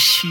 Ixi.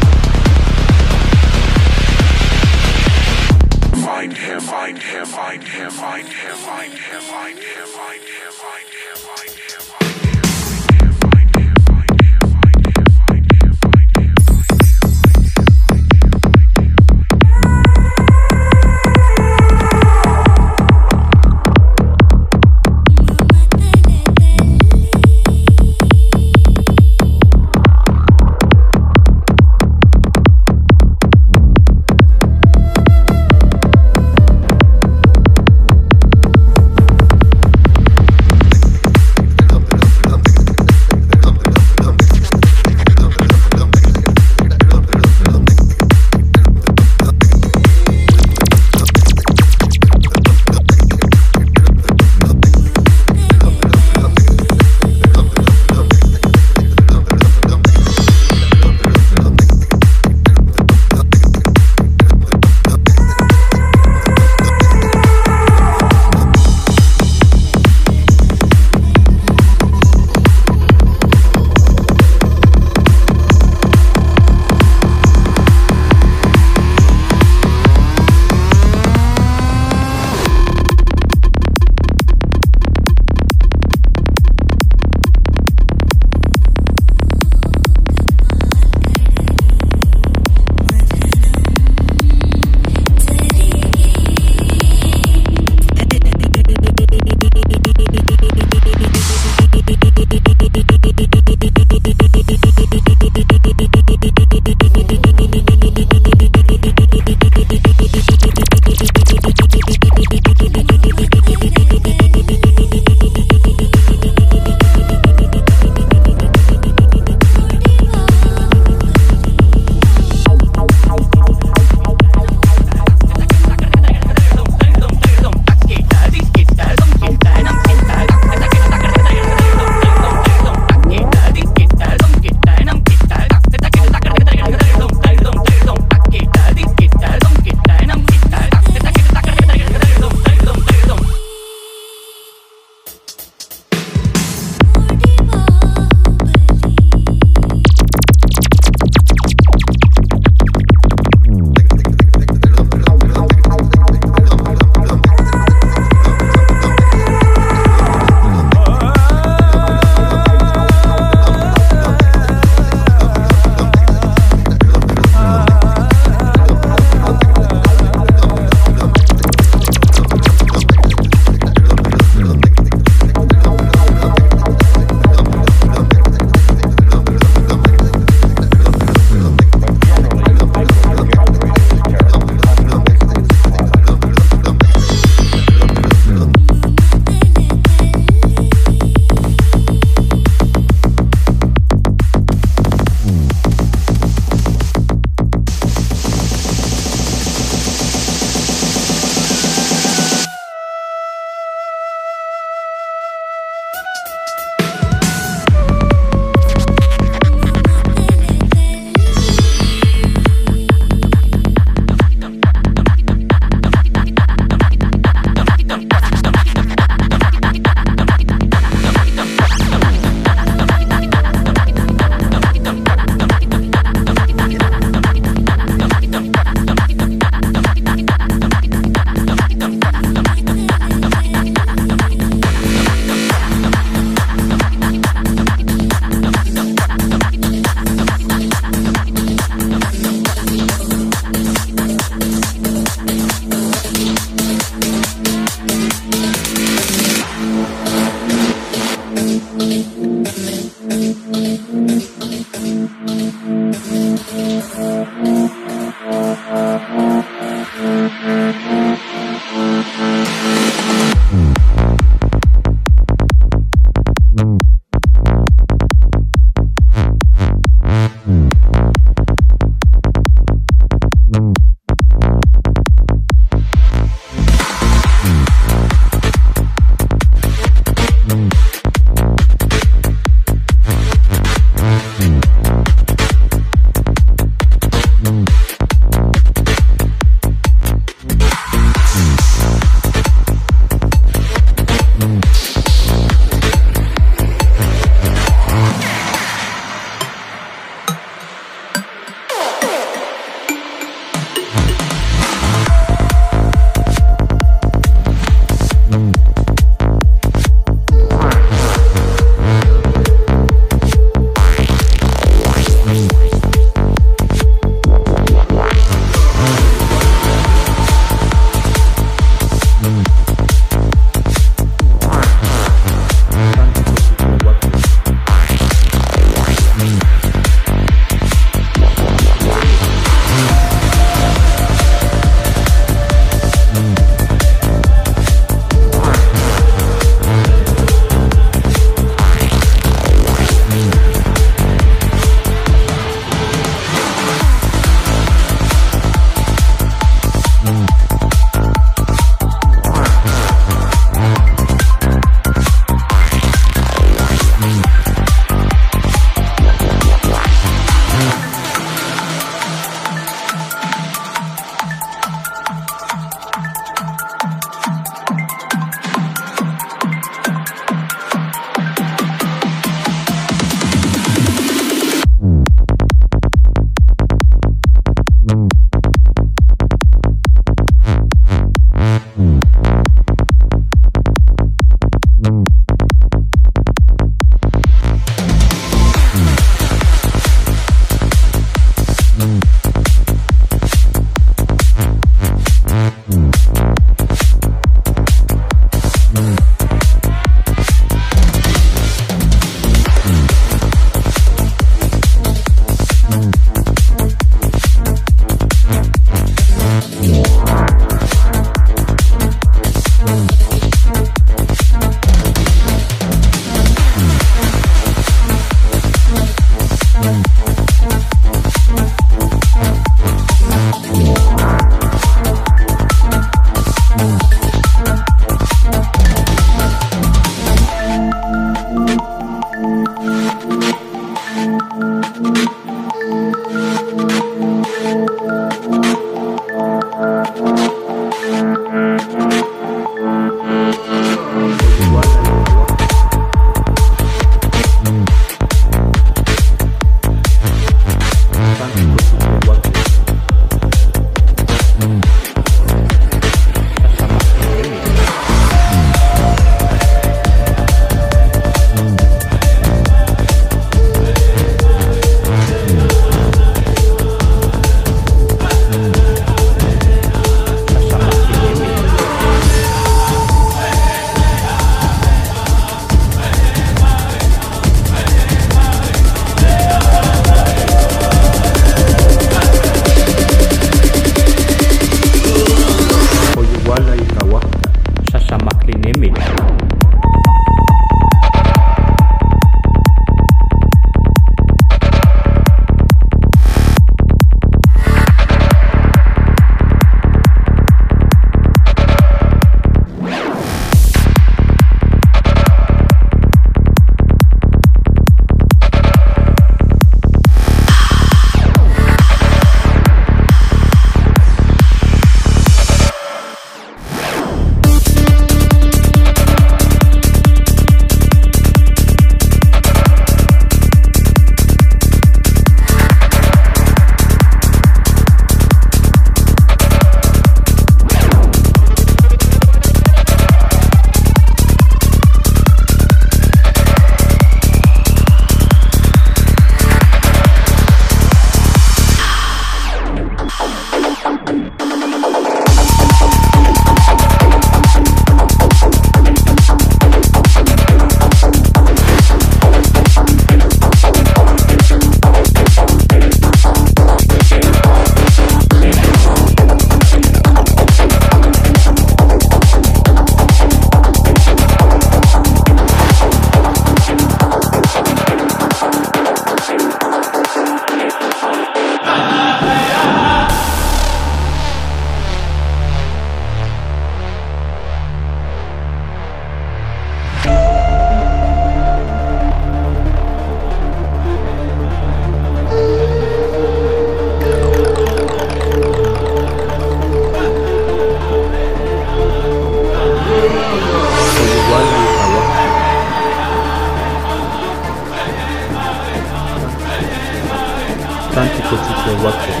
importanti kositueguatzea.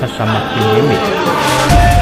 Kasamakin emit.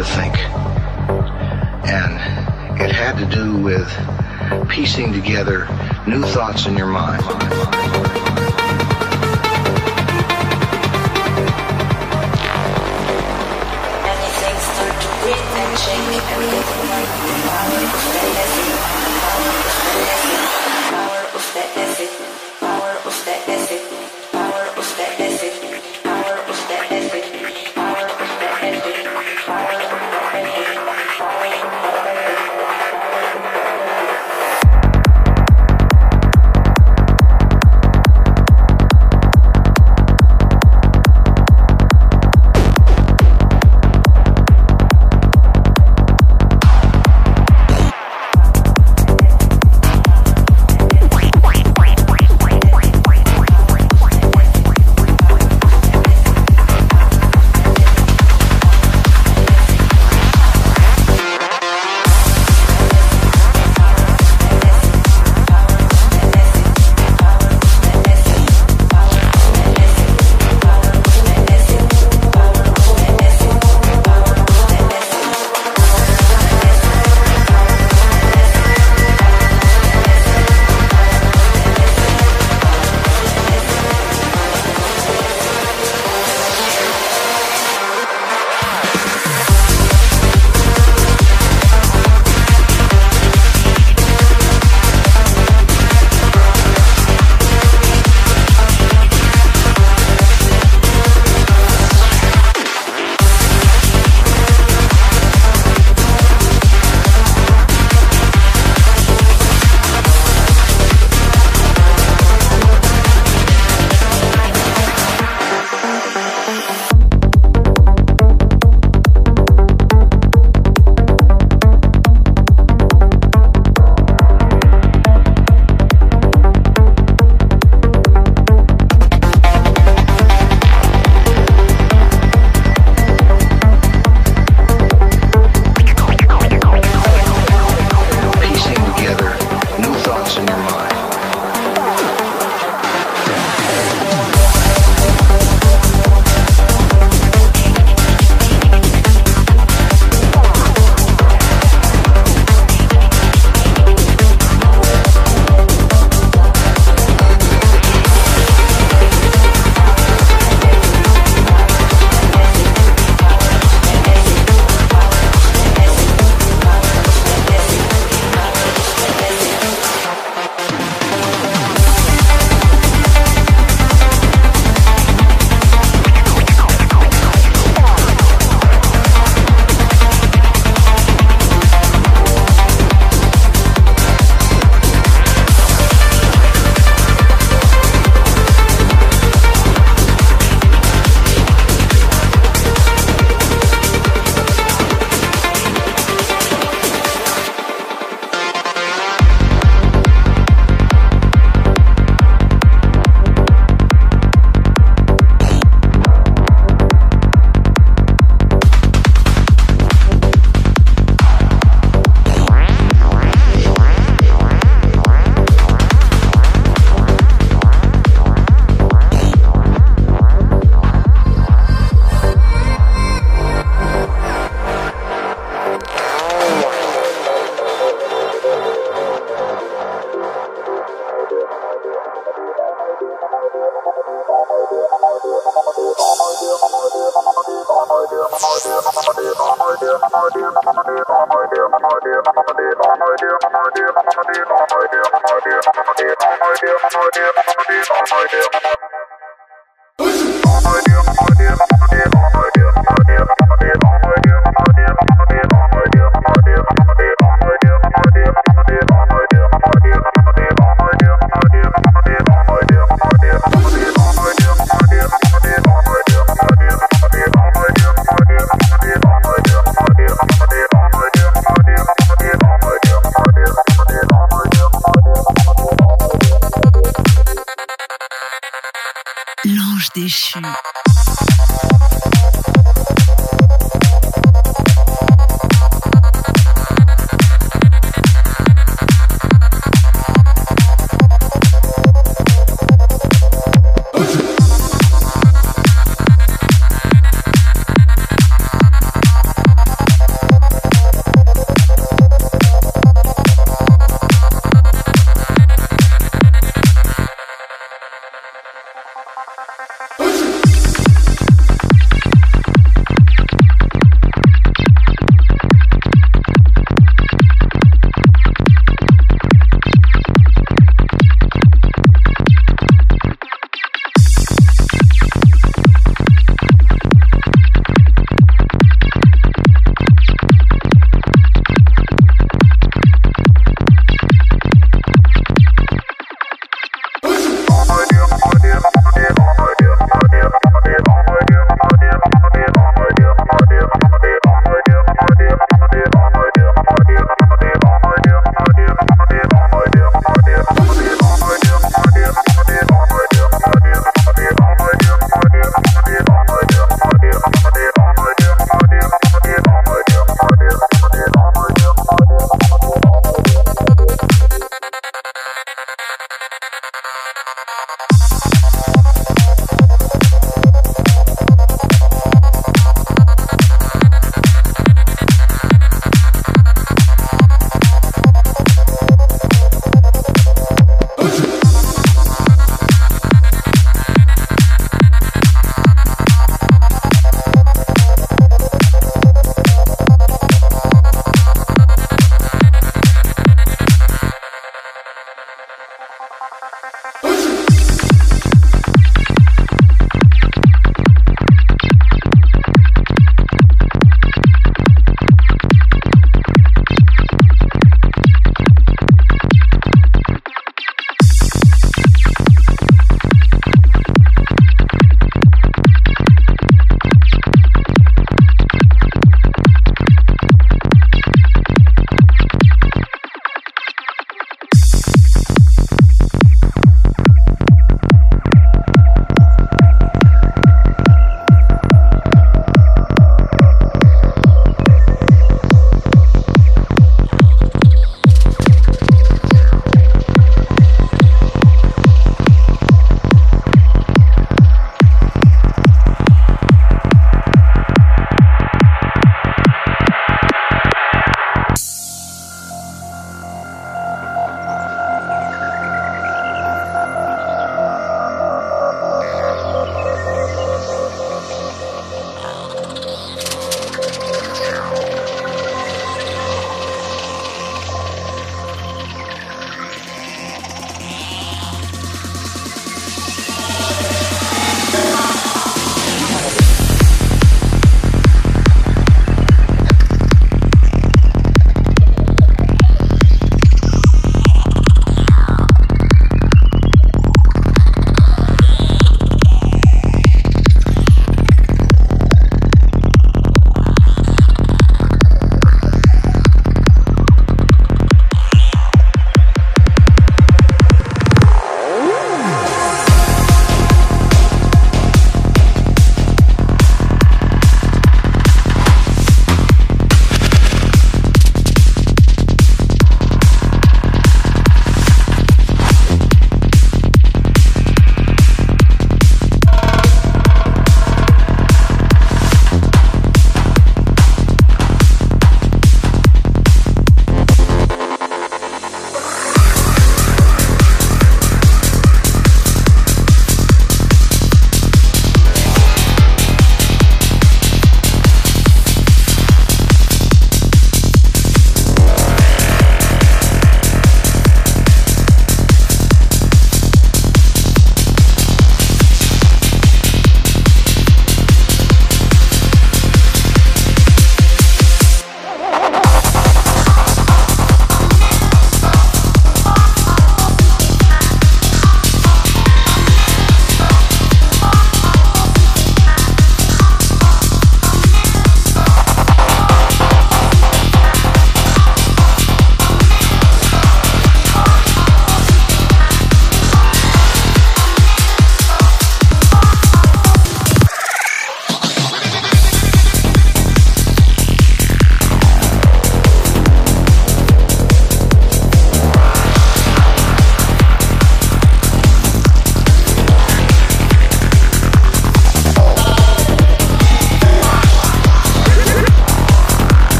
to think. And it had to do with piecing together new thoughts in your mind. Power of the.